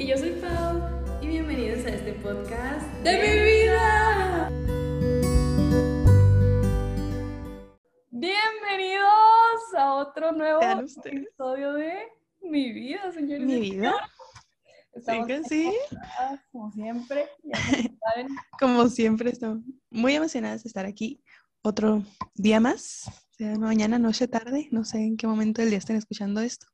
Y yo soy Pau y bienvenidos a este podcast de mi vida. Bienvenidos a otro nuevo episodio de Mi vida, señores. Mi vida. Estamos Sí que sí. emocionadas, como siempre. Ya saben, Como siempre, estamos muy emocionadas de estar aquí otro día más, sea mañana, noche, tarde, no sé en qué momento del día estén escuchando esto,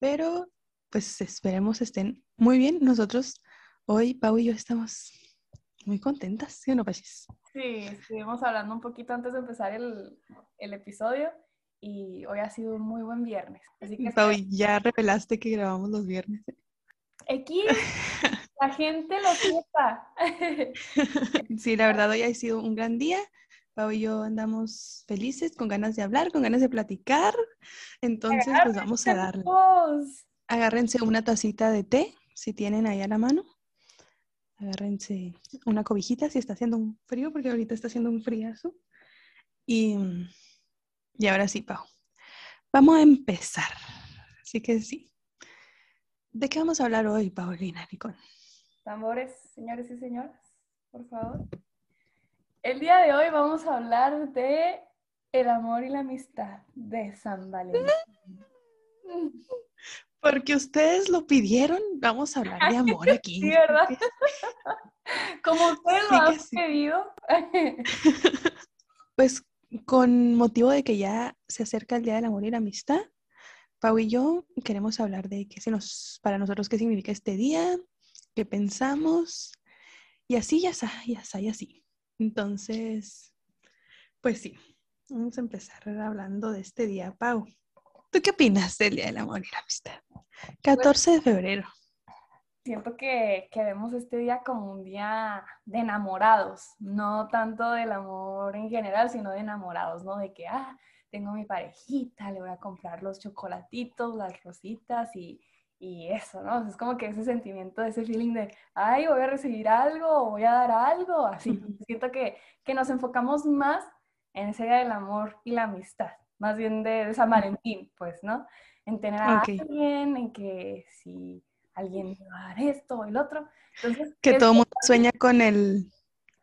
pero pues esperemos estén muy bien. Nosotros hoy, Pau y yo, estamos muy contentas, ¿sí o no, Pachis? Sí, estuvimos hablando un poquito antes de empezar el, el episodio y hoy ha sido un muy buen viernes. Así que Pau, ya revelaste que grabamos los viernes. ¿eh? X, la gente lo sepa. Sí, la verdad, hoy ha sido un gran día. Pau y yo andamos felices, con ganas de hablar, con ganas de platicar. Entonces, pues vamos a darle. Agárrense una tacita de té, si tienen ahí a la mano. Agárrense una cobijita si está haciendo un frío, porque ahorita está haciendo un friazo. Y, y ahora sí, Pau. Vamos a empezar. Así que sí. ¿De qué vamos a hablar hoy, Paulina Nicole? Tambores, señores y señoras, por favor. El día de hoy vamos a hablar de el amor y la amistad de San Valentín. Porque ustedes lo pidieron, vamos a hablar de amor aquí. Sí, ¿verdad? Como ustedes lo han sí. pedido. Pues con motivo de que ya se acerca el Día del Amor y la Amistad, Pau y yo queremos hablar de qué se nos, para nosotros qué significa este día, qué pensamos, y así, ya está, ya está, y así. Entonces, pues sí, vamos a empezar hablando de este día, Pau. ¿Tú qué opinas del Día del Amor y la Amistad? 14 de febrero. Siento que, que vemos este día como un día de enamorados, no tanto del amor en general, sino de enamorados, ¿no? De que, ah, tengo mi parejita, le voy a comprar los chocolatitos, las rositas y, y eso, ¿no? O sea, es como que ese sentimiento, ese feeling de, ay, voy a recibir algo, voy a dar algo, así. Siento que, que nos enfocamos más en ese día del amor y la amistad, más bien de, de San Valentín, pues, ¿no? En tener a alguien, en que si alguien me va a dar esto o el otro. Entonces, Que todo el mundo sueña con el,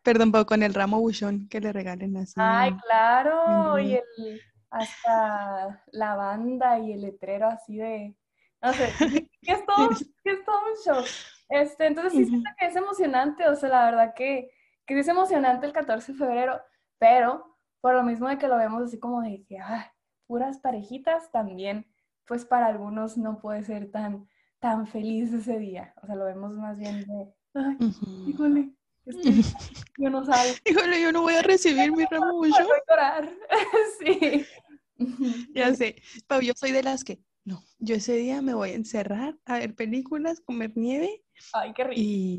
perdón, con el ramo buchón que le regalen así. Ay, claro, y el, hasta la banda y el letrero así de, no sé, que es todo, que es todo un show. Este, entonces sí siento que es emocionante, o sea, la verdad que, que es emocionante el 14 de febrero, pero por lo mismo de que lo vemos así como de que, ah, puras parejitas también, pues para algunos no puede ser tan, tan feliz ese día, o sea, lo vemos más bien de, ay, híjole, es que yo no sabe. Híjole, yo no voy a recibir mi ramo Voy a llorar. Sí. Ya sé, Pau, yo soy de las que, no, yo ese día me voy a encerrar a ver películas, comer nieve Ay, qué rico. y,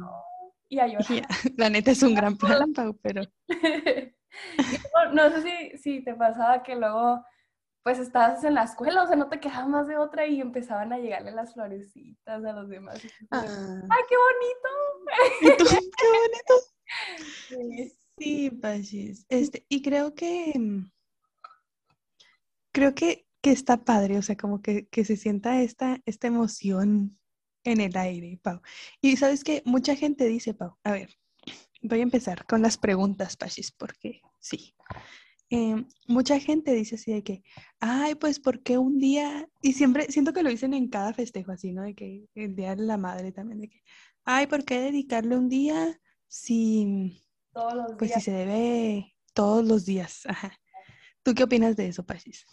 Y a llorar. La neta es un gran plan, Pau, pero luego, no sé si, si te pasaba que luego, pues estabas en la escuela, o sea, no te quedaba más de otra y empezaban a llegarle las florecitas a los demás. ah, ¡Ay, qué ¿y tú? qué bonito. bonito! Sí. Sí, Pachis. Este, y creo que mm, creo que, que está padre, o sea, como que, que se sienta esta, esta emoción en el aire, Pau. Y sabes que mucha gente dice, Pau, a ver, voy a empezar con las preguntas, Pachis, porque sí. Em, mucha gente dice así de que, ay, pues, ¿por qué un día? Y siempre siento que lo dicen en cada festejo, así, ¿no? De que el Día de la Madre también, de que, ay, ¿por qué dedicarle un día si Todos los pues días. sí se debe todos los días. Ajá. ¿Tú qué opinas de eso, Pachis?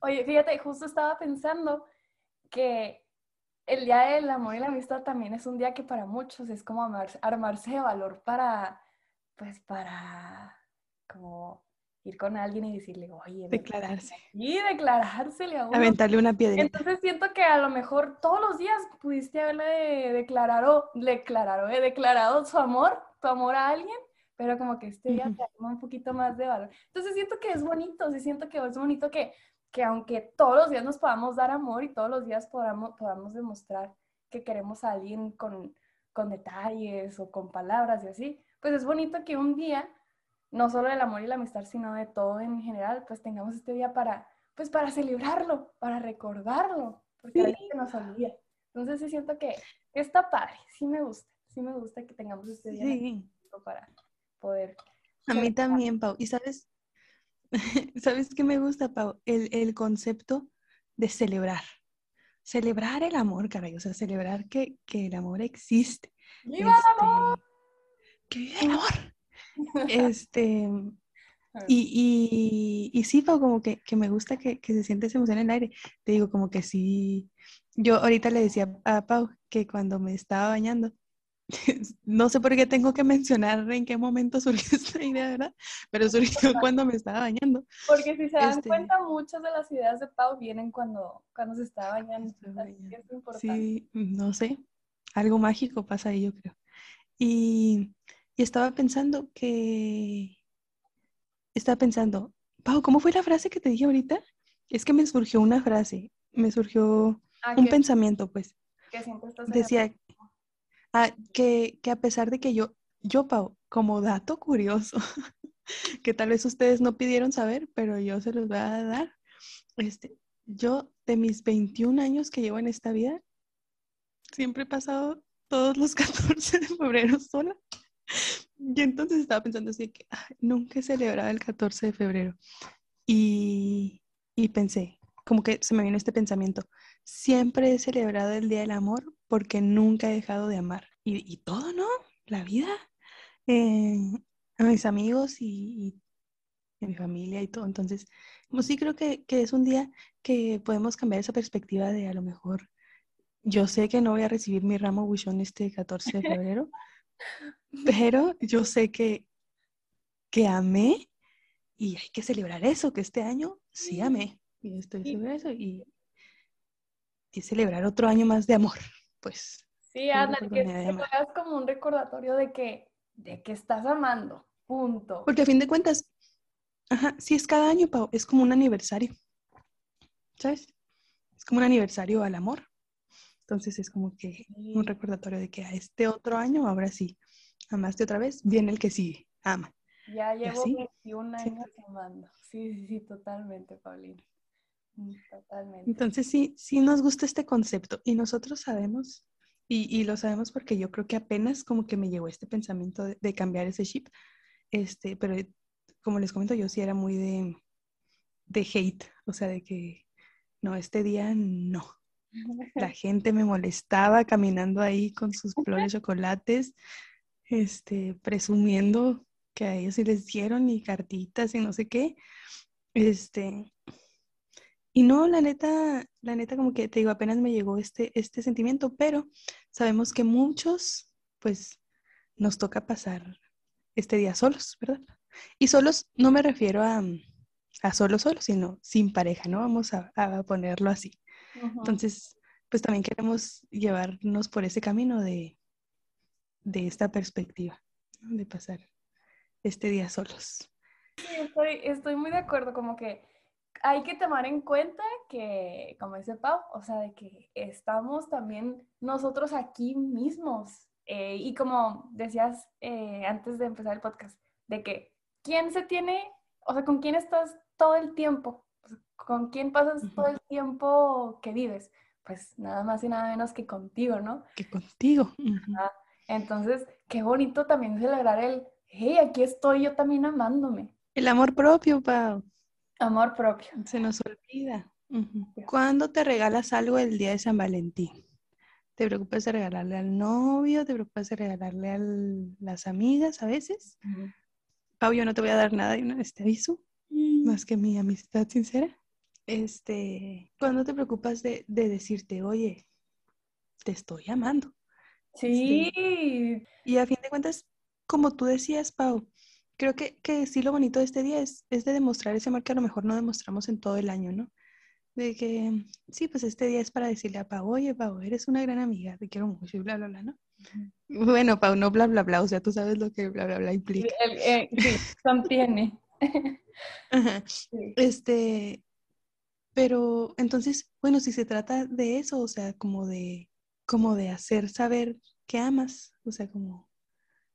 Oye, fíjate, justo estaba pensando que el Día del Amor y la Amistad también es un día que para muchos es como amar- armarse de valor para, pues, para, como ir con alguien y decirle, oye, Declararse. y declarársele a uno. Aventarle una piedrita. Entonces siento que a lo mejor todos los días pudiste haberle declarado, declarado, eh, declarado su amor, tu amor a alguien, pero como que este día Ujú. te arma un poquito más de valor. Entonces siento que es bonito, sí siento que es bonito que, que aunque todos los días nos podamos dar amor y todos los días podamos, podamos demostrar que queremos a alguien con, con detalles o con palabras y así, pues es bonito que un día, no solo del amor y la amistad, sino de todo en general, pues tengamos este día para, pues para celebrarlo, para recordarlo, porque a Sí. veces se nos olvida. Entonces sí siento que, está padre, sí me gusta, sí me gusta que tengamos este día para poder. A mí también, Pau. Y sabes, ¿sabes qué me gusta, Pau? El, el concepto de celebrar. Celebrar el amor, caray. O sea, celebrar que, que el amor existe. ¡Viva el amor! Este, ¡Que viva el amor! Este, y, y, y, sí, Pau, como que, que me gusta que, que, se siente esa emoción en el aire. Te digo, como que sí. Yo ahorita le decía a Pau que cuando me estaba bañando, no sé por qué tengo que mencionar en qué momento surgió esta idea, ¿verdad? Pero surgió cuando me estaba bañando. Porque si se dan este cuenta, muchas de las ideas de Pau vienen cuando, cuando se está bañando. Sí, no sé. Algo mágico pasa ahí, yo creo. Y, y estaba pensando que estaba pensando, Pau, ¿cómo fue la frase que te dije ahorita? Es que me surgió una frase, me surgió ah, un pensamiento, pues. Que Decía ah, que, que, a pesar de que yo, yo, Pau, como dato curioso, que tal vez ustedes no pidieron saber, pero yo se los voy a dar. Este, yo, de mis 21 años que llevo en esta vida, siempre he pasado todos los 14 de febrero sola. Y entonces estaba pensando así que nunca he celebrado el 14 de febrero. Y, y pensé, como que se me vino este pensamiento, siempre he celebrado el Día del Amor porque nunca he dejado de amar. Y, y todo, ¿no? La vida. Eh, a mis amigos y, y, a mi familia y todo. Entonces, como sí creo que, que es un día que podemos cambiar esa perspectiva de a lo mejor, yo sé que no voy a recibir mi ramo buchón este 14 de febrero, pero yo sé que, que amé y hay que celebrar eso, que este año sí amé. Y estoy sobre eso y, y celebrar otro año más de amor, pues. Sí, Ana, que te como un recordatorio de que, de que estás amando, punto. Porque a fin de cuentas, ajá, sí es cada año, Pau, es como un aniversario, ¿sabes? Es como un aniversario al amor. Entonces es como que un recordatorio de que a este otro año, ahora sí, amaste otra vez, viene el que sí ama. Ya llevo 21 años amando. Sí, sí, sí, totalmente, Paulina. Mm, totalmente. Entonces sí, sí nos gusta este concepto y nosotros sabemos, y, y, lo sabemos porque yo creo que apenas como que me llegó este pensamiento de, de, cambiar ese chip, este, pero como les comento, yo sí era muy de, de hate, o sea, de que no, este día no, la gente me molestaba caminando ahí con sus flores chocolates, este, presumiendo que a ellos sí les dieron y cartitas y no sé qué. Este, y no, la neta, la neta como que te digo, apenas me llegó este, este sentimiento, pero sabemos que muchos, pues, nos toca pasar este día solos, ¿verdad? Y solos no me refiero a, a solo solo, sino sin pareja, ¿no? Vamos a, a ponerlo así. Entonces, pues también queremos llevarnos por ese camino de, de esta perspectiva, de pasar este día solos. Sí, estoy, estoy muy de acuerdo, como que hay que tomar en cuenta que, como dice Pau, o sea, de que estamos también nosotros aquí mismos. Eh, y como decías eh, antes de empezar el podcast, de que quién se tiene, o sea, con quién estás todo el tiempo, con quién pasas todo el tiempo que vives pues nada más y nada menos que contigo, ¿no? Que contigo. Entonces, qué bonito también celebrar el, hey, aquí estoy yo también amándome. El amor propio, Pau. Amor propio. Se nos olvida. ¿Cuándo te regalas algo el día de San Valentín? ¿Te preocupas de regalarle al novio? ¿Te preocupas de regalarle a las amigas a veces? Pau, yo no te voy a dar nada de una vez te aviso, mm. más que mi amistad sincera este, cuando te preocupas de, decirte, oye, te estoy amando? Sí. y a fin de cuentas, como tú decías, Pau, creo que, que sí lo bonito de este día es, es de demostrar ese amor que a lo mejor no demostramos en todo el año, ¿no? De que, sí, pues este día es para decirle a Pau, oye, Pau, eres una gran amiga, te quiero mucho y bla, bla, bla, ¿no? Bueno, Pau, no bla, bla, bla, o sea, tú sabes lo que bla, bla, bla implica. Eh, sí, contiene. Este, pero entonces, bueno, si se trata de eso, o sea, como de, como de hacer saber que amas, o sea, como,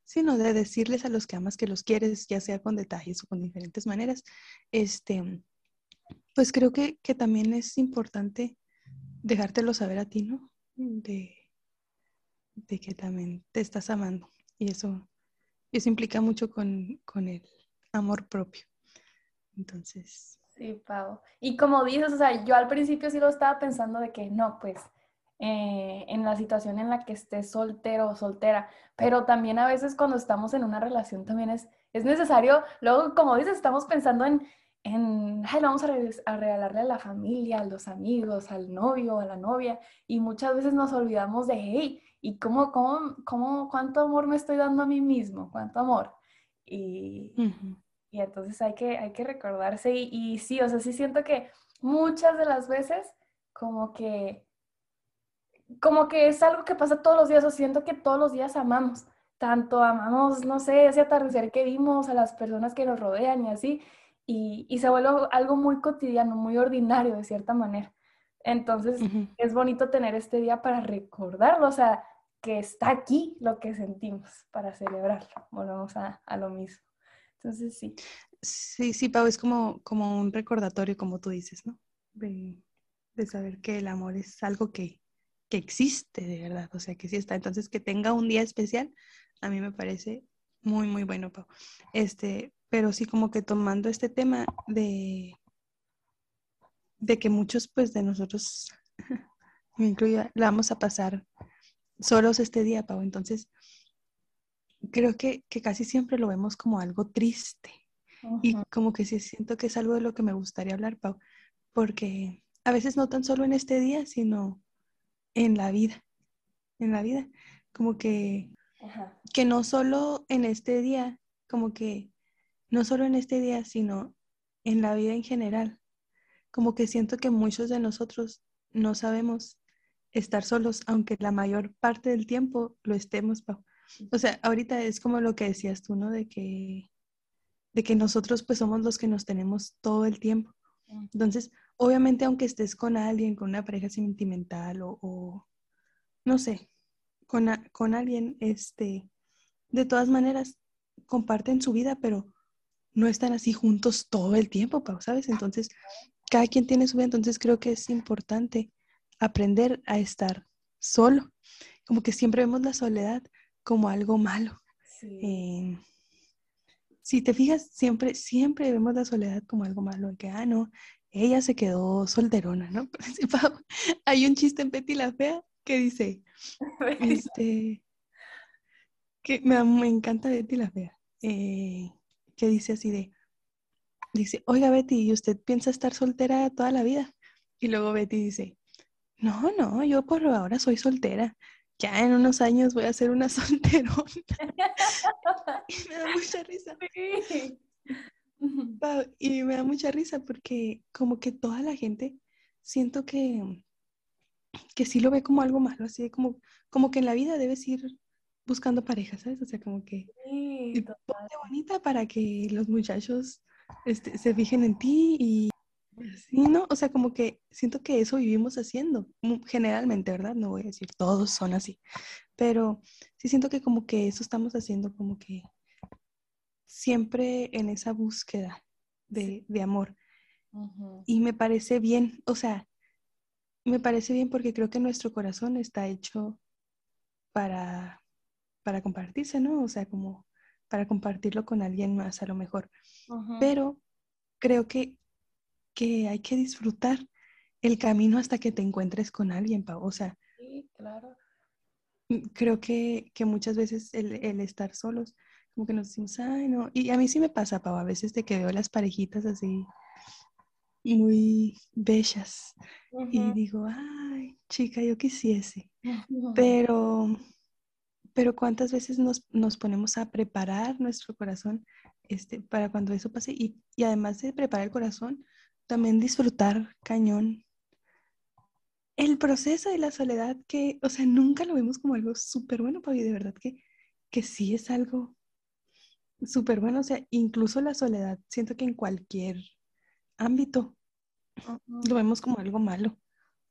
sino de decirles a los que amas que los quieres, ya sea con detalles o con diferentes maneras, este, pues creo que, que también es importante dejártelo saber a ti, ¿no? De, de que también te estás amando. Y eso, eso implica mucho con, con el amor propio. Entonces. Sí, Pau. Y como dices, o sea, yo al principio sí lo estaba pensando de que no, pues eh, en la situación en la que estés soltero o soltera, pero también a veces cuando estamos en una relación también es, es necesario, luego como dices, estamos pensando en, en Ay, vamos a, a, regalarle a la familia, a los amigos, al novio, a la novia, y muchas veces nos olvidamos de, hey, ¿y cómo, cómo, cómo, cuánto amor me estoy dando a mí mismo? ¿Cuánto amor? Y, y entonces hay que, hay que recordarse, y, y sí, o sea, sí siento que muchas de las veces como que como que es algo que pasa todos los días, o siento que todos los días amamos, tanto amamos, no sé, ese atardecer que vimos, a las personas que nos rodean y así, y, y se vuelve algo muy cotidiano, muy ordinario de cierta manera. Entonces es bonito tener este día para recordarlo, o sea, que está aquí lo que sentimos para celebrarlo. Volvemos a, a lo mismo. Entonces sí. Sí, sí, Pau, es como, como un recordatorio, como tú dices, ¿no? De, de saber que el amor es algo que, que existe de verdad, o sea, que sí está. Entonces, que tenga un día especial, a mí me parece muy, muy bueno, Pau. Este, pero sí como que tomando este tema de, de que muchos, pues, de nosotros, me incluyo, la vamos a pasar solos este día, Pau. Entonces, creo que, que casi siempre lo vemos como algo triste. Y como que sí siento que es algo de lo que me gustaría hablar, Pau, porque a veces no tan solo en este día, sino en la vida, en la vida. Como que, que no solo en este día, como que no solo en este día, sino en la vida en general. Como que siento que muchos de nosotros no sabemos estar solos, aunque la mayor parte del tiempo lo estemos. O sea, ahorita es como lo que decías tú, ¿no? De que, de que nosotros pues somos los que nos tenemos todo el tiempo. Entonces, obviamente aunque estés con alguien, con una pareja sentimental o, no sé, con, con, alguien, este, de todas maneras, comparten su vida, pero no están así juntos todo el tiempo, ¿sabes? Entonces, cada quien tiene su vida, entonces creo que es importante aprender a estar solo. Como que siempre vemos la soledad como algo malo. Eh, si te fijas, siempre, siempre vemos la soledad como algo malo, que, ah, no, ella se quedó solterona, ¿no? Hay un chiste en Betty la Fea que dice, este, que me, encanta Betty la Fea, eh, que dice así de, dice, oiga Betty, ¿y usted piensa estar soltera toda la vida? Y luego Betty dice, no, no, yo por ahora soy soltera. Ya en unos años voy a ser una solterona. y me da mucha risa. Y me da mucha risa porque como que toda la gente siento que, que sí lo ve como algo malo, así como, como que en la vida debes ir buscando pareja, ¿sabes? O sea, como que sí, bonita para que los muchachos este, se fijen en ti y Sí, ¿no? O sea, como que siento que eso vivimos haciendo, generalmente, ¿verdad? No voy a decir todos son así, pero sí siento que como que eso estamos haciendo, como que siempre en esa búsqueda de, amor. Y me parece bien, o sea, me parece bien porque creo que nuestro corazón está hecho para, para compartirse, ¿no? O sea, como para compartirlo con alguien más a lo mejor. Pero creo que que hay que disfrutar el camino hasta que te encuentres con alguien, Pau. O sea, sí, claro. Creo que, muchas veces el, estar solos, como que nos decimos, ay, no. Y a mí sí me pasa, Pau, a veces de que veo las parejitas así muy bellas y digo, ay, chica, yo quisiese. Pero, pero cuántas veces nos, nos, ponemos a preparar nuestro corazón este, para cuando eso pase y, y además de preparar el corazón, también disfrutar cañón el proceso de la soledad que, o sea, nunca lo vemos como algo súper bueno, Pavi, de verdad que, que sí es algo súper bueno, o sea, incluso la soledad, siento que en cualquier ámbito lo vemos como algo malo,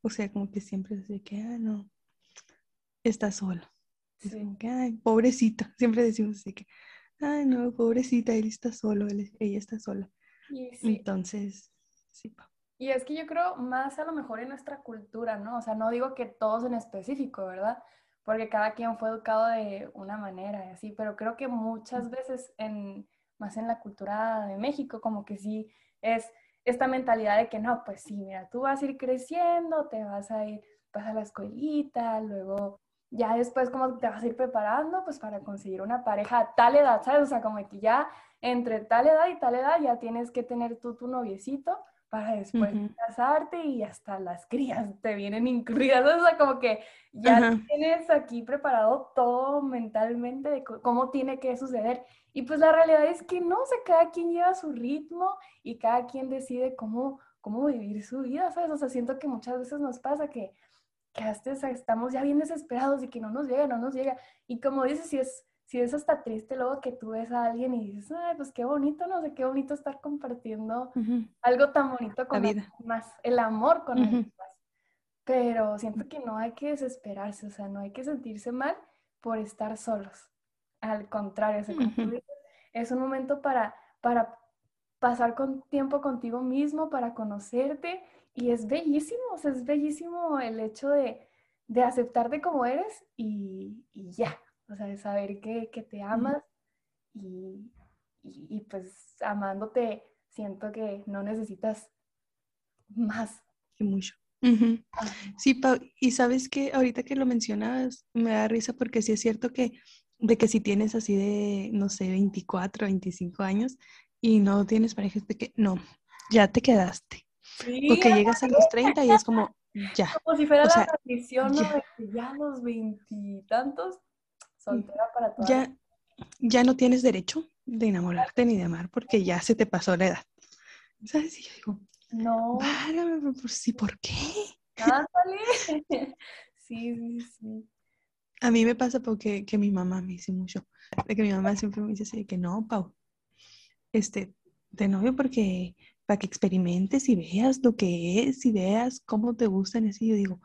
o sea, como que siempre es de que, ah, no, está solo. Es como que, ay, pobrecita, siempre decimos así que, ay, no, pobrecita, él está solo, ella está sola. Entonces, y es que yo creo más a lo mejor en nuestra cultura, ¿no? O sea, no digo que todos en específico, ¿verdad? Porque cada quien fue educado de una manera y así, pero creo que muchas veces en, más en la cultura de México, como que sí es esta mentalidad de que no, pues sí, mira, tú vas a ir creciendo, te vas a ir, vas a la escuelita, luego ya después como te vas a ir preparando pues para conseguir una pareja a tal edad, ¿sabes? O sea, como que ya entre tal edad y tal edad ya tienes que tener tú tu noviecito para después casarte y hasta las crías te vienen incluidas. O sea, como que ya tienes aquí preparado todo mentalmente de cómo tiene que suceder. Y pues la realidad es que no, o sea, cada quien lleva su ritmo y cada quien decide cómo, cómo vivir su vida, ¿sabes? O sea, siento que muchas veces nos pasa que, que hasta estamos ya bien desesperados y que no nos llega, no nos llega. Y como dices, si es si es hasta triste luego que tú ves a alguien y dices, ay, pues qué bonito, no sé, qué bonito estar compartiendo algo tan bonito con alguien más, el amor con alguien más. Pero siento que no hay que desesperarse, o sea, no hay que sentirse mal por estar solos. Al contrario, es un momento para, para pasar con tiempo contigo mismo, para conocerte, y es bellísimo, o sea, es bellísimo el hecho de, de aceptarte como eres y, y ya, o sea, de saber que, te amas y, pues amándote siento que no necesitas más. Que mucho. Sí, Pau, y sabes que ahorita que lo mencionabas, me da risa porque sí es cierto que de que si tienes así de, no sé, 24, 25 años y no tienes pareja, de que no, ya te quedaste. porque llegas a los 30 y es como, ya. Como si fuera la tradición, ya. De que ya los veintitantos soltera para ya, ya no tienes derecho de enamorarte ni de amar porque ya se te pasó la edad. ¿Sabes? Y yo digo, no. sí, ¿por qué? sí, sí, sí. A mí me pasa porque que mi mamá me dice mucho, de que mi mamá siempre me dice así, que no, Pau, este, de novio porque para que experimentes y veas lo que es y veas cómo te gustan, así yo digo,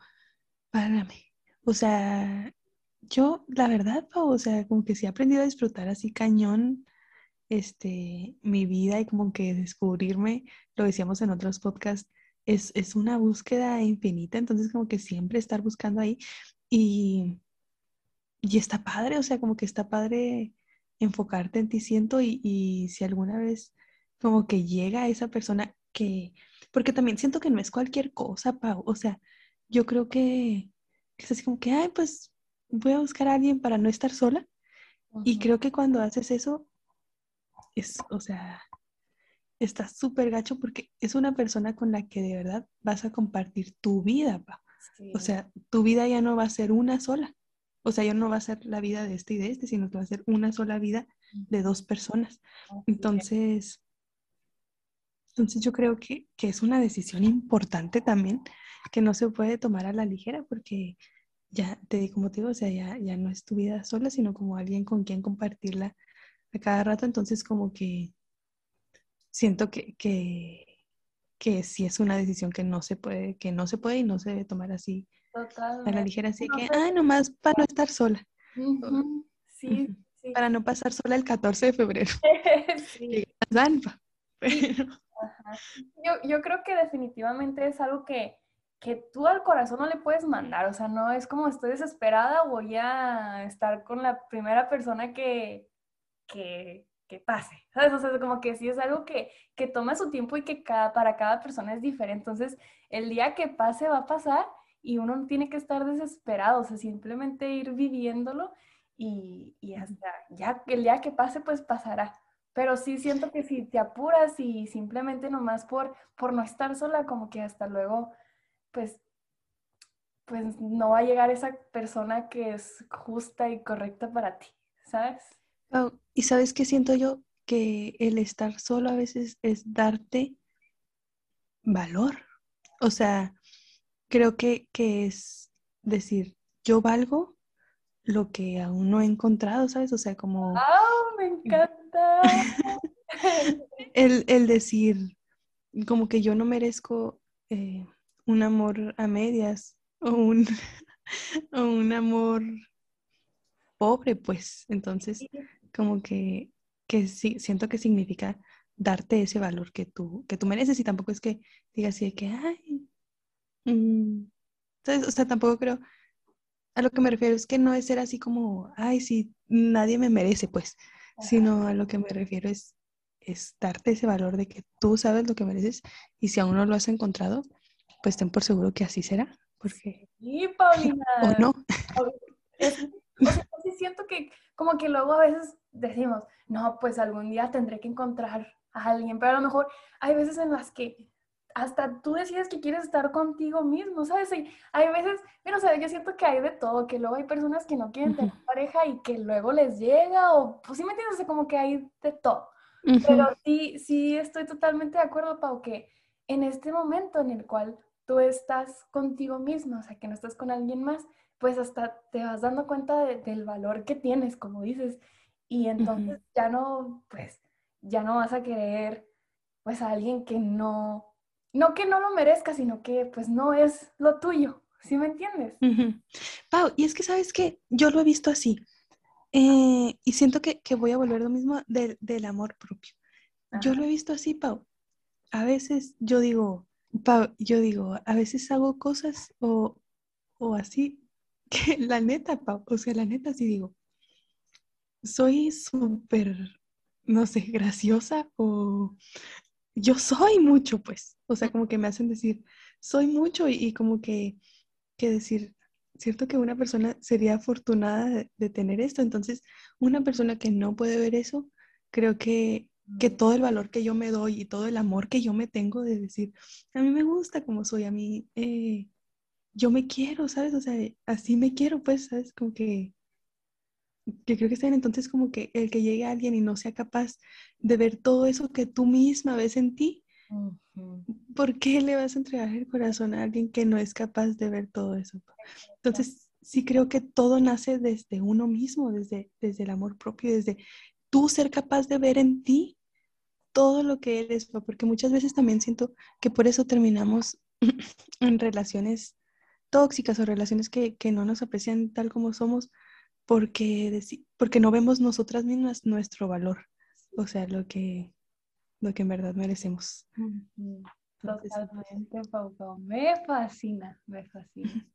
párame. O sea, yo, la verdad, o sea, como que sí he aprendido a disfrutar así cañón este, mi vida y como que descubrirme, lo decíamos en otros podcasts, es, es una búsqueda infinita, entonces como que siempre estar buscando ahí y, y está padre, o sea, como que está padre enfocarte en ti, siento, y, y si alguna vez como que llega esa persona que, porque también siento que no es cualquier cosa, Pau, o sea, yo creo que es así como que, ay, pues voy a buscar a alguien para no estar sola. Y creo que cuando haces eso, es, o sea, está súper gacho porque es una persona con la que de verdad vas a compartir tu vida, pa. O sea, tu vida ya no va a ser una sola. O sea, ya no va a ser la vida de este y de este, sino que va a ser una sola vida de dos personas. Entonces, entonces yo creo que, que es una decisión importante también que no se puede tomar a la ligera porque ya te di como te digo, o sea, ya, ya no es tu vida sola, sino como alguien con quien compartirla a cada rato, entonces como que siento que, que, que sí es una decisión que no se puede, que no se puede y no se debe tomar así a la ligera, así que, ah, nomás para no estar sola. sí, sí, Para no pasar sola el 14 de febrero. sí. Yo, yo creo que definitivamente es algo que, que tú al corazón no le puedes mandar, o sea, no es como estoy desesperada, voy a estar con la primera persona que, que, que pase, ¿sabes? O sea, como que sí es algo que, que toma su tiempo y que cada, para cada persona es diferente, entonces el día que pase va a pasar y uno no tiene que estar desesperado, o sea, simplemente ir viviéndolo y, y hasta ya el día que pase, pues pasará. Pero sí siento que si te apuras y simplemente nomás por, por no estar sola, como que hasta luego pues, pues no va a llegar esa persona que es justa y correcta para ti, ¿sabes? y sabes qué siento yo que el estar solo a veces es darte valor. O sea, creo que, que es decir, yo valgo lo que aún no he encontrado, ¿sabes? O sea, como... ¡Ah, me encanta! el, el, decir, como que yo no merezco eh, un amor a medias o un, un amor pobre, pues. Entonces, como que, que sí, siento que significa darte ese valor que tú, que tú mereces. Y tampoco es que digas así de que, ay, mm", o sea, tampoco creo, a lo que me refiero es que no es ser así como, ay, sí, nadie me merece, pues, sino a lo que me refiero es, es darte ese valor de que tú sabes lo que mereces. Y si aún no lo has encontrado, pues ten por seguro que así será, porque... Sí, Paulina. o no. o sea, sí siento que como que luego a veces decimos, no, pues algún día tendré que encontrar a alguien, pero a lo mejor hay veces en las que hasta tú decides que quieres estar contigo mismo, ¿sabes? Y hay veces, pero o sea, yo siento que hay de todo, que luego hay personas que no quieren tener pareja y que luego les llega, o pues sí me entiendes, o sea, como que hay de todo. Pero sí, sí estoy totalmente de acuerdo, Pau, que en este momento en el cual tú estás contigo mismo, o sea, que no estás con alguien más, pues hasta te vas dando cuenta del valor que tienes, como dices, y entonces ya no, pues, ya no vas a querer, pues, a alguien que no, no que no lo merezca, sino que pues no es lo tuyo. ¿Sí me entiendes? Pau, y es que sabes que yo lo he visto así. Eh, y siento que, voy a volver lo mismo del, amor propio. Yo lo he visto así, Pau. A veces yo digo, Pau, yo digo, a veces hago cosas o, o así, que la neta, Pau, o sea, la neta sí digo, soy súper, no sé, graciosa o yo soy mucho, pues. O sea, como que me hacen decir, soy mucho y, como que, que, decir, cierto que una persona sería afortunada de, tener esto. Entonces, una persona que no puede ver eso, creo que, que todo el valor que yo me doy y todo el amor que yo me tengo de decir, a mí me gusta como soy, a mí, eh, yo me quiero, ¿sabes? O sea, así me quiero, pues, ¿sabes? Como que que creo que está entonces como que el que llegue alguien y no sea capaz de ver todo eso que tú misma ves en ti, ¿por qué le vas a entregar el corazón a alguien que no es capaz de ver todo eso? Entonces, sí creo que todo nace desde uno mismo, desde, desde el amor propio, desde tú ser capaz de ver en ti todo lo que eres, porque muchas veces también siento que por eso terminamos en relaciones tóxicas o relaciones que, que no nos aprecian tal como somos, porque, porque no vemos nosotras mismas nuestro valor, o sea, lo que, lo que en verdad merecemos. Totalmente, Pau, Pau. Me fascina, me fascina.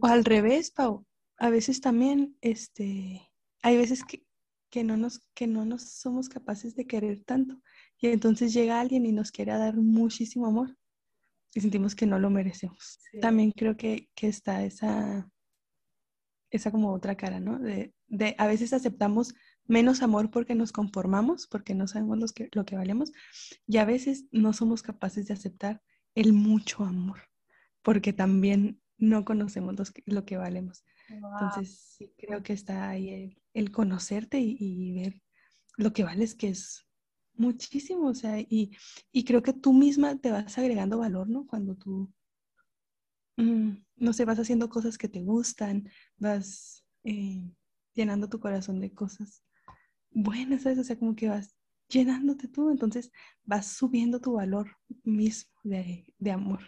O al revés, Pau. A veces también, este, hay veces que, que, no nos, que no nos somos capaces de querer tanto. Y entonces llega alguien y nos quiere dar muchísimo amor y sentimos que no lo merecemos. También creo que, que está esa, esa como otra cara, ¿no? De, de, a veces aceptamos menos amor porque nos conformamos, porque no sabemos los que, lo que valemos, y a veces no somos capaces de aceptar el mucho amor, porque también no conocemos los lo que valemos. Entonces, sí, creo que está ahí el, conocerte y, ver lo que vales, que es muchísimo, o sea, y, y creo que tú misma te vas agregando valor, ¿no? Cuando tú Mm, no sé, vas haciendo cosas que te gustan, vas eh, llenando tu corazón de cosas buenas, ¿sabes? O sea, como que vas llenándote tú, entonces vas subiendo tu valor mismo de, amor.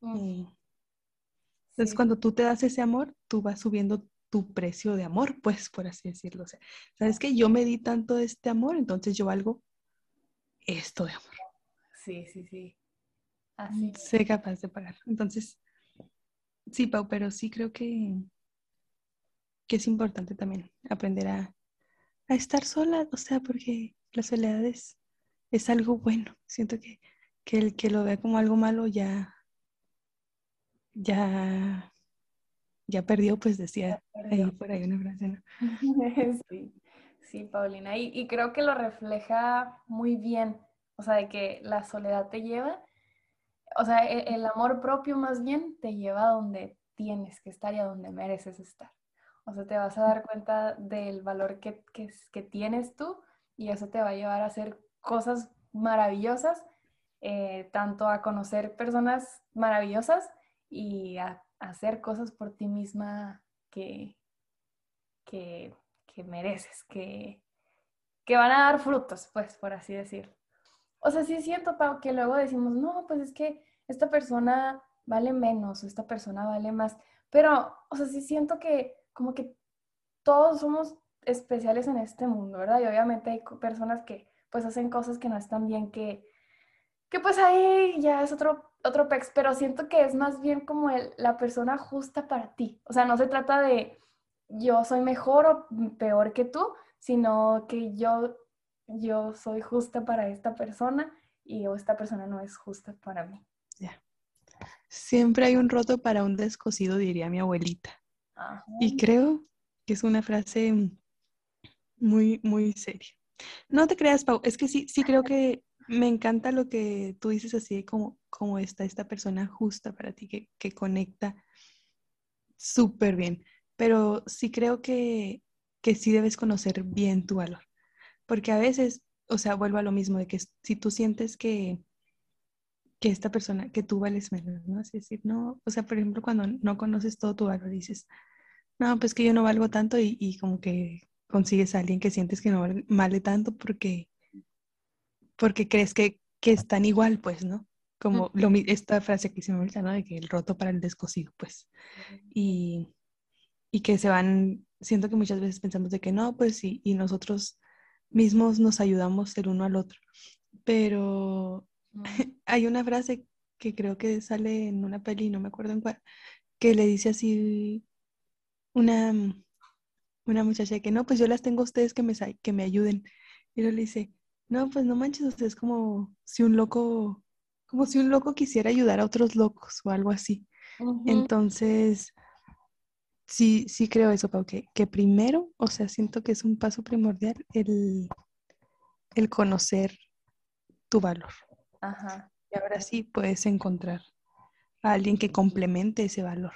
Mm. Entonces, cuando tú te das ese amor, tú vas subiendo tu precio de amor, pues, por así decirlo. O sea, ¿sabes que Yo me di tanto de este amor, entonces yo valgo esto de amor. Sí, sí, sí. Así. Sé capaz de pagar. Entonces, Sí, Pau, pero sí creo que, que es importante también aprender a, estar sola, o sea, porque la soledad es, algo bueno. Siento que, el que lo vea como algo malo ya, ya, ya perdió, pues decía ahí por ahí una frase, ¿no? Sí, sí, Paulina, y, y creo que lo refleja muy bien, o sea, de que la soledad te lleva o sea, e, el, amor propio más bien te lleva a donde tienes que estar y a donde mereces estar. O sea, te vas a dar cuenta del valor que, que, tienes tú y eso te va a llevar a hacer cosas maravillosas, eh, tanto a conocer personas maravillosas y hacer cosas por ti misma que, que, que mereces, que, que van a dar frutos, pues, por así decirlo. O sea, sí siento, Pau, que luego decimos, no, pues es que esta persona vale menos o esta persona vale más. Pero, o sea, sí siento que como que todos somos especiales en este mundo, ¿verdad? Y obviamente hay personas que pues hacen cosas que no están bien, que, que pues ahí ya es otro otro pex, pero siento que es más bien como el, la persona justa para ti. O sea, no se trata de yo soy mejor o peor que tú, sino que yo, yo soy justa para esta persona y esta persona no es justa para mí. Siempre hay un roto para un descosido, diría mi abuelita. Y creo que es una frase muy, muy seria. No te creas, Pau, es que sí, sí creo que me encanta lo que tú dices así como, como está esta persona justa para ti, que, que conecta súper bien. Pero sí creo que, que sí debes conocer bien tu valor. Porque a veces, o sea, vuelvo a lo mismo, de que si tú sientes que, que esta persona, que tú vales menos, ¿no? Es decir, no, o sea, por ejemplo, cuando no conoces todo tu valor, dices, no, pues que yo no valgo tanto y, y como que consigues a alguien que sientes que no vale tanto porque porque crees que, que están igual, pues, ¿no? Como lo, esta frase que me olvida, ¿no? De que el roto para el descosido, pues. Y, y que se van, siento que muchas veces pensamos de que no, pues sí, y nosotros mismos nos ayudamos el uno al otro. Pero hay una frase que creo que sale en una peli, no me acuerdo en cuál, que le dice así una, una muchacha que no, pues yo las tengo a ustedes que me, que me ayuden. Y él le dice, no, pues no manches, o sea, es como si un loco, como si un loco quisiera ayudar a otros locos o algo así. Entonces, sí, sí creo eso, Pau, que, que, primero, o sea, siento que es un paso primordial el, el conocer tu valor. Ajá. Y ahora sí puedes encontrar a alguien que complemente ese valor.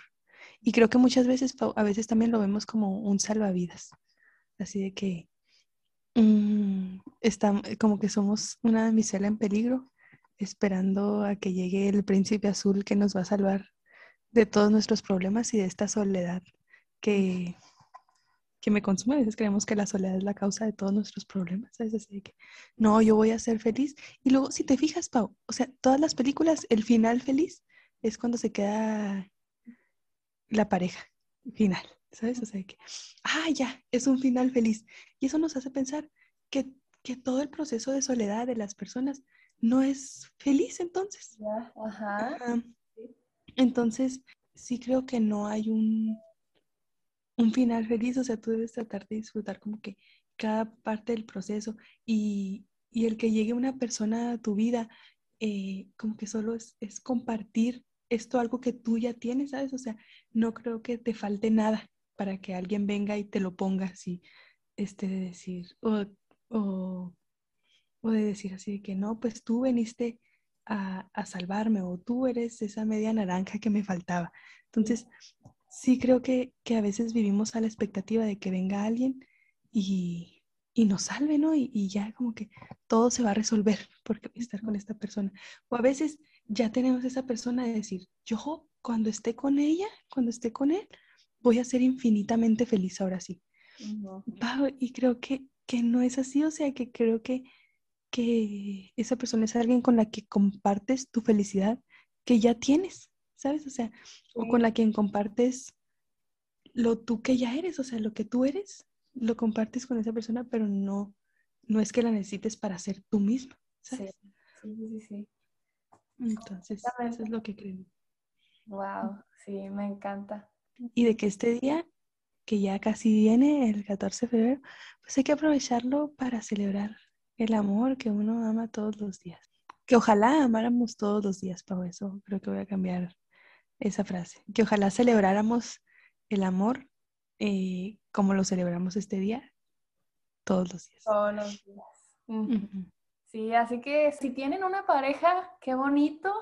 Y creo que muchas veces, Pau, a veces también lo vemos como un salvavidas. Así de que, Mm, como que somos una damisela en peligro, esperando a que llegue el príncipe azul que nos va a salvar de todos nuestros problemas y de esta soledad que, que me consume. A veces creemos que la soledad es la causa de todos nuestros problemas. A veces no, yo voy a ser feliz. Y luego, si te fijas, Pau, o sea, todas las películas, el final feliz es cuando se queda la pareja final. ¿Sabes? O sea, que, ah, ya, es un final feliz. Y eso nos hace pensar que, que todo el proceso de soledad de las personas no es feliz entonces. ajá. Entonces, sí creo que no hay un, un final feliz, o sea, tú debes tratar de disfrutar como que cada parte del proceso y, y el que llegue una persona a tu vida, eh, como que solo es, es compartir esto, algo que tú ya tienes, ¿sabes? O sea, no creo que te falte nada para que alguien venga y te lo ponga así, este, de decir, o, o, o de decir así, de que no, pues tú veniste a, a, salvarme o tú eres esa media naranja que me faltaba. Entonces, sí creo que, que a veces vivimos a la expectativa de que venga alguien y, y nos salve, ¿no? Y, y, ya como que todo se va a resolver porque estar con esta persona. O a veces ya tenemos esa persona de decir, yo cuando esté con ella, cuando esté con él, voy a ser infinitamente feliz ahora sí. y creo que, que no es así, o sea, que creo que, que esa persona es alguien con la que compartes tu felicidad que ya tienes, ¿sabes? O sea, o con la que compartes lo tú que ya eres, o sea, lo que tú eres, lo compartes con esa persona, pero no, no es que la necesites para ser tú misma, ¿sabes? Sí, sí, sí. Entonces, eso es lo que creo. Wow, sí, me encanta y de que este día, que ya casi viene, el 14 de febrero, pues hay que aprovecharlo para celebrar el amor que uno ama todos los días. Que ojalá amáramos todos los días, para eso creo que voy a cambiar esa frase. Que ojalá celebráramos el amor eh, como lo celebramos este día, todos los días. Todos los días. Sí, así que si tienen una pareja, qué bonito,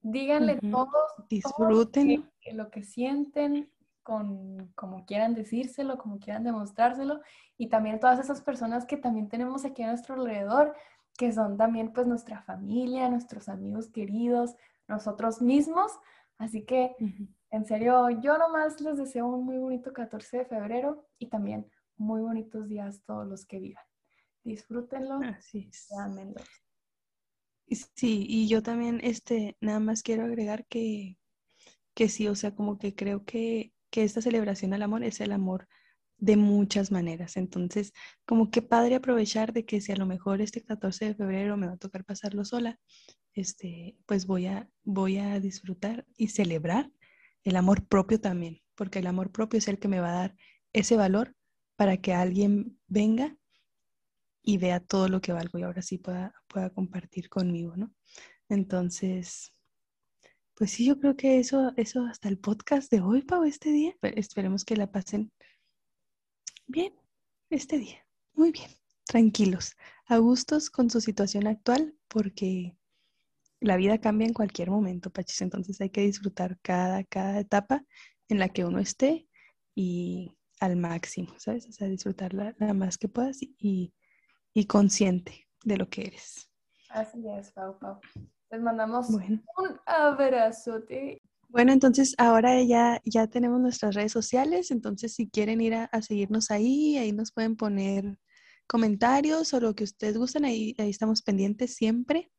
díganle todos, disfruten lo que sienten, con como quieran decírselo, como quieran demostrárselo, y también todas esas personas que también tenemos aquí a nuestro alrededor, que son también pues nuestra familia, nuestros amigos queridos, nosotros mismos. Así que, en serio, yo nomás les deseo un muy bonito 14 de febrero y también muy bonitos días todos los que vivan. Disfrútenlo. Así es. Sí, y yo también, este, nada más quiero agregar que, que sí, o sea, como que creo que que esta celebración al amor es el amor de muchas maneras. Entonces, como que padre aprovechar de que si a lo mejor este 14 de febrero me va a tocar pasarlo sola, este, pues voy a, voy a disfrutar y celebrar el amor propio también, porque el amor propio es el que me va a dar ese valor para que alguien venga y vea todo lo que valgo y ahora sí pueda, pueda compartir conmigo, ¿no? Entonces, pues sí, yo creo que eso, eso hasta el podcast de hoy, Pau, este día. Esperemos que la pasen bien este día. Muy bien, tranquilos, a gustos con su situación actual, porque la vida cambia en cualquier momento, Pachis. Entonces hay que disfrutar cada, cada etapa en la que uno esté y al máximo, ¿sabes? O sea, disfrutarla la más que puedas y, y consciente de lo que eres. Así es, Pau Pau. Les mandamos un abrazote. Bueno, entonces ahora ya, ya tenemos nuestras redes sociales, entonces si quieren ir a, seguirnos ahí, ahí nos pueden poner comentarios o lo que ustedes gusten, ahí, ahí estamos pendientes siempre.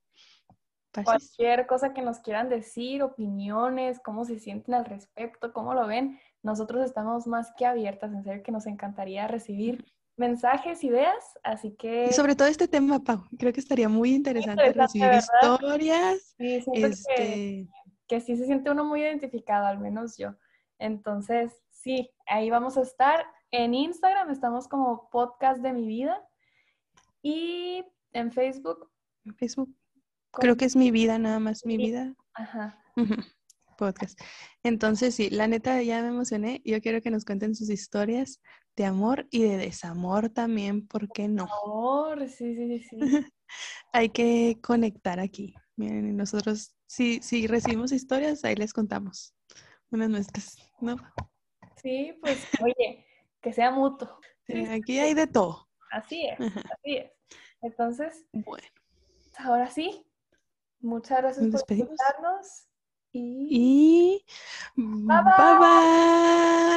Cualquier cosa que nos quieran decir, opiniones, cómo se sienten al respecto, cómo lo ven, nosotros estamos más que abiertas, en serio que nos encantaría recibir mensajes, ideas, así que... Y sobre todo este tema, Pau, creo que estaría muy interesante, recibir historias. Sí, este... que, sí se siente uno muy identificado, al menos yo. Entonces, sí, ahí vamos a estar. En Instagram estamos como podcast de mi vida y en Facebook. En Facebook. Creo que es mi vida, nada más mi vida. Ajá podcast. Entonces, sí, la neta ya me emocioné. Yo quiero que nos cuenten sus historias de amor y de desamor también, ¿por qué no? Amor, sí, sí, sí. Hay que conectar aquí. Miren, nosotros, si, si recibimos historias, ahí les contamos unas nuestras, ¿no? Sí, pues, oye, que sea mutuo. aquí hay de todo. Así es, así es. Entonces, bueno. Ahora sí, muchas gracias por escucharnos y, bye bye.